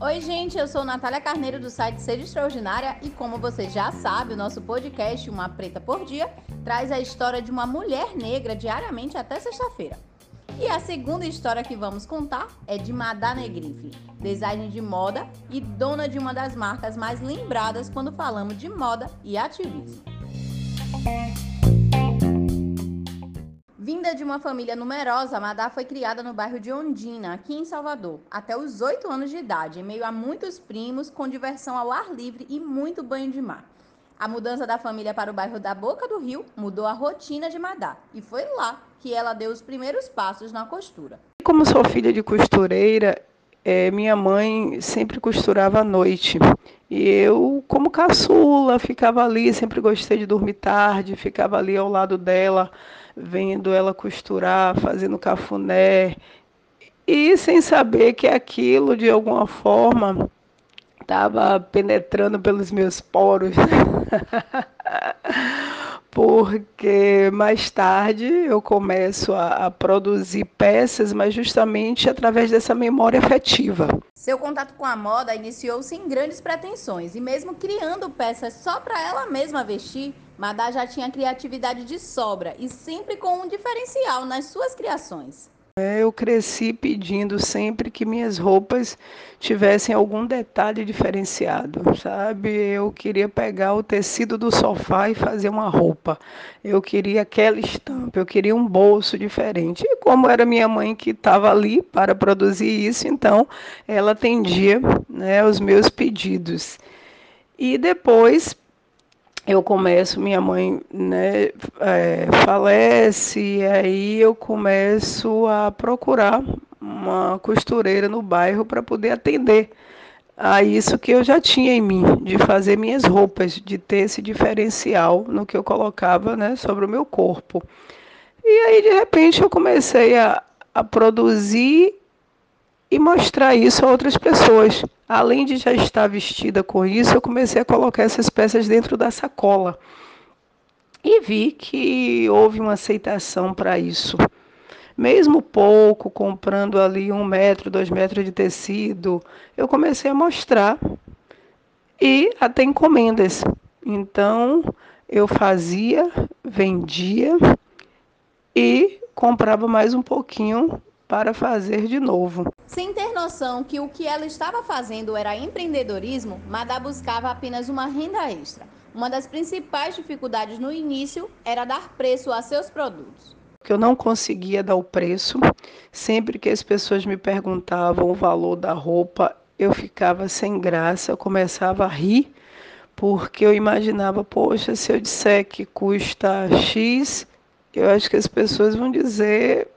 Oi, gente, eu sou Natália Carneiro do site Seja Extraordinária e como você já sabe, o nosso podcast Uma Preta por Dia traz a história de uma mulher negra diariamente até sexta-feira. E a segunda história que vamos contar é de Madá Negrife, designer de moda e dona de uma das marcas mais lembradas quando falamos de moda e ativismo. Vinda de uma família numerosa, Madá foi criada no bairro de Ondina, aqui em Salvador, até os 8 anos de idade, em meio a muitos primos, com diversão ao ar livre e muito banho de mar. A mudança da família para o bairro da Boca do Rio mudou a rotina de Madá, e foi lá que ela deu os primeiros passos na costura. Como sou filha de costureira, é, minha mãe sempre costurava à noite. E eu, como caçula, ficava ali, sempre gostei de dormir tarde, ficava ali ao lado dela, vendo ela costurar, fazendo cafuné. E sem saber que aquilo, de alguma forma, estava penetrando pelos meus poros. porque mais tarde eu começo a, a, produzir peças, mas justamente através dessa memória afetiva. Seu contato com a moda iniciou sem grandes pretensões e mesmo criando peças só para ela mesma vestir, Madá já tinha criatividade de sobra e sempre com um diferencial nas suas criações. É, eu cresci pedindo sempre que minhas roupas tivessem algum detalhe diferenciado, sabe? Eu queria pegar o tecido do sofá e fazer uma roupa. Eu queria aquela estampa, eu queria um bolso diferente. E como era minha mãe que estava ali para produzir isso, então ela atendia né, os meus pedidos. E depois eu começo, minha mãe né, é, falece, e aí eu começo a procurar uma costureira no bairro para poder atender a isso que eu já tinha em mim, de fazer minhas roupas, de ter esse diferencial no que eu colocava né, sobre o meu corpo. E aí, de repente, eu comecei a, a produzir e mostrar isso a outras pessoas. Além de já estar vestida com isso, eu comecei a colocar essas peças dentro da sacola. E vi que houve uma aceitação para isso. Mesmo pouco, comprando ali um metro, dois metros de tecido, eu comecei a mostrar e até encomendas. Então, eu fazia, vendia e comprava mais um pouquinho para fazer de novo. Sem ter noção que o que ela estava fazendo era empreendedorismo, Madá buscava apenas uma renda extra. Uma das principais dificuldades no início era dar preço a seus produtos. Que eu não conseguia dar o preço. Sempre que as pessoas me perguntavam o valor da roupa, eu ficava sem graça, eu começava a rir, porque eu imaginava, poxa, se eu disser que custa X, eu acho que as pessoas vão dizer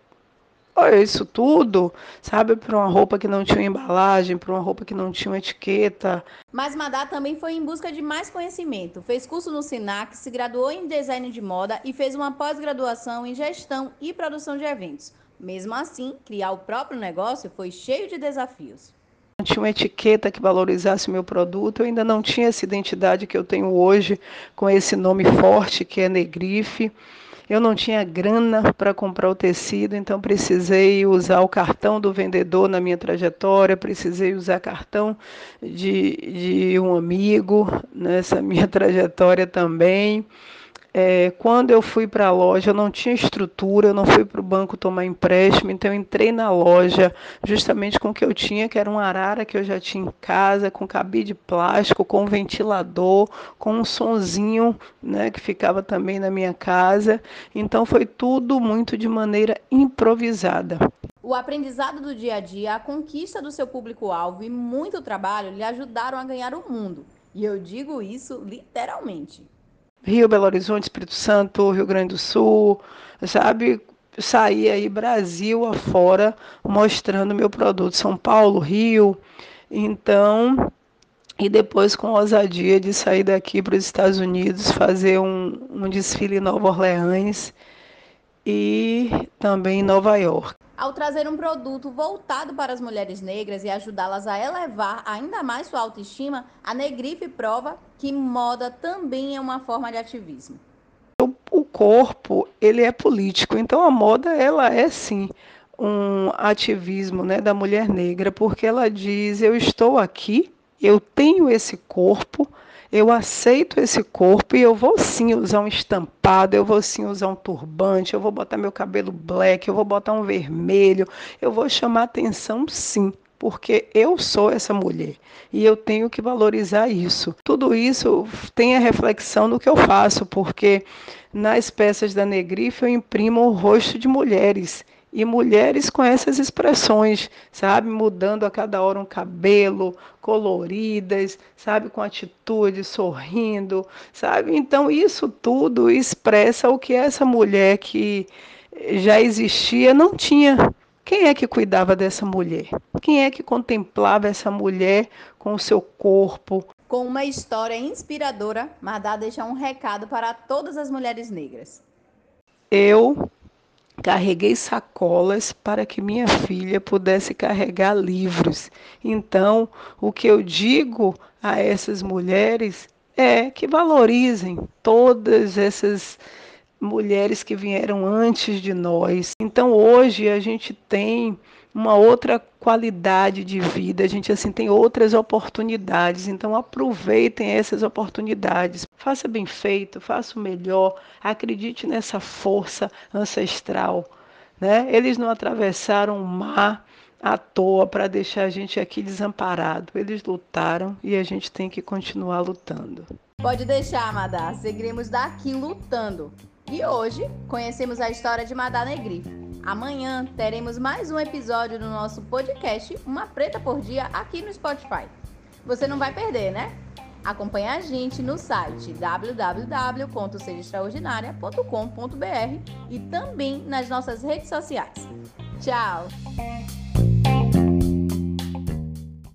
Olha, isso tudo, sabe, para uma roupa que não tinha embalagem, para uma roupa que não tinha etiqueta. Mas Madá também foi em busca de mais conhecimento. Fez curso no SINAC, se graduou em design de moda e fez uma pós-graduação em gestão e produção de eventos. Mesmo assim, criar o próprio negócio foi cheio de desafios. Não tinha uma etiqueta que valorizasse o meu produto, eu ainda não tinha essa identidade que eu tenho hoje, com esse nome forte que é Negrife. Eu não tinha grana para comprar o tecido, então precisei usar o cartão do vendedor na minha trajetória, precisei usar cartão de, de um amigo nessa minha trajetória também. É, quando eu fui para a loja, eu não tinha estrutura, eu não fui para o banco tomar empréstimo, então eu entrei na loja justamente com o que eu tinha, que era um arara que eu já tinha em casa, com cabide plástico, com um ventilador, com um sonzinho né, que ficava também na minha casa. Então foi tudo muito de maneira improvisada. O aprendizado do dia a dia, a conquista do seu público-alvo e muito trabalho lhe ajudaram a ganhar o mundo. E eu digo isso literalmente. Rio, Belo Horizonte, Espírito Santo, Rio Grande do Sul, sabe? Sair aí Brasil afora mostrando meu produto. São Paulo, Rio. Então, e depois com ousadia de sair daqui para os Estados Unidos, fazer um, um desfile em Nova Orleans e também em Nova York. Ao trazer um produto voltado para as mulheres negras e ajudá-las a elevar ainda mais sua autoestima, a Negrife prova que moda também é uma forma de ativismo. Eu o corpo ele é político, então a moda ela é sim um ativismo né, da mulher negra, porque ela diz: eu estou aqui, eu tenho esse corpo, eu aceito esse corpo e eu vou sim usar um estampado, eu vou sim usar um turbante, eu vou botar meu cabelo black, eu vou botar um vermelho, eu vou chamar atenção sim porque eu sou essa mulher e eu tenho que valorizar isso. Tudo isso tem a reflexão do que eu faço, porque nas peças da Negrife eu imprimo o rosto de mulheres e mulheres com essas expressões, sabe, mudando a cada hora um cabelo, coloridas, sabe, com atitude, sorrindo, sabe? Então isso tudo expressa o que essa mulher que já existia não tinha quem é que cuidava dessa mulher? Quem é que contemplava essa mulher com o seu corpo? Com uma história inspiradora, Madá deixa um recado para todas as mulheres negras. Eu carreguei sacolas para que minha filha pudesse carregar livros. Então, o que eu digo a essas mulheres é que valorizem todas essas mulheres que vieram antes de nós. Então hoje a gente tem uma outra qualidade de vida, a gente assim tem outras oportunidades. Então aproveitem essas oportunidades. Faça bem feito, faça o melhor, acredite nessa força ancestral, né? Eles não atravessaram o mar à toa para deixar a gente aqui desamparado. Eles lutaram e a gente tem que continuar lutando. Pode deixar, Madá. Seguiremos daqui lutando. E hoje conhecemos a história de Madá Negri. Amanhã teremos mais um episódio do nosso podcast Uma Preta por Dia aqui no Spotify. Você não vai perder, né? Acompanhe a gente no site www.sejaextraordinaria.com.br e também nas nossas redes sociais. Tchau!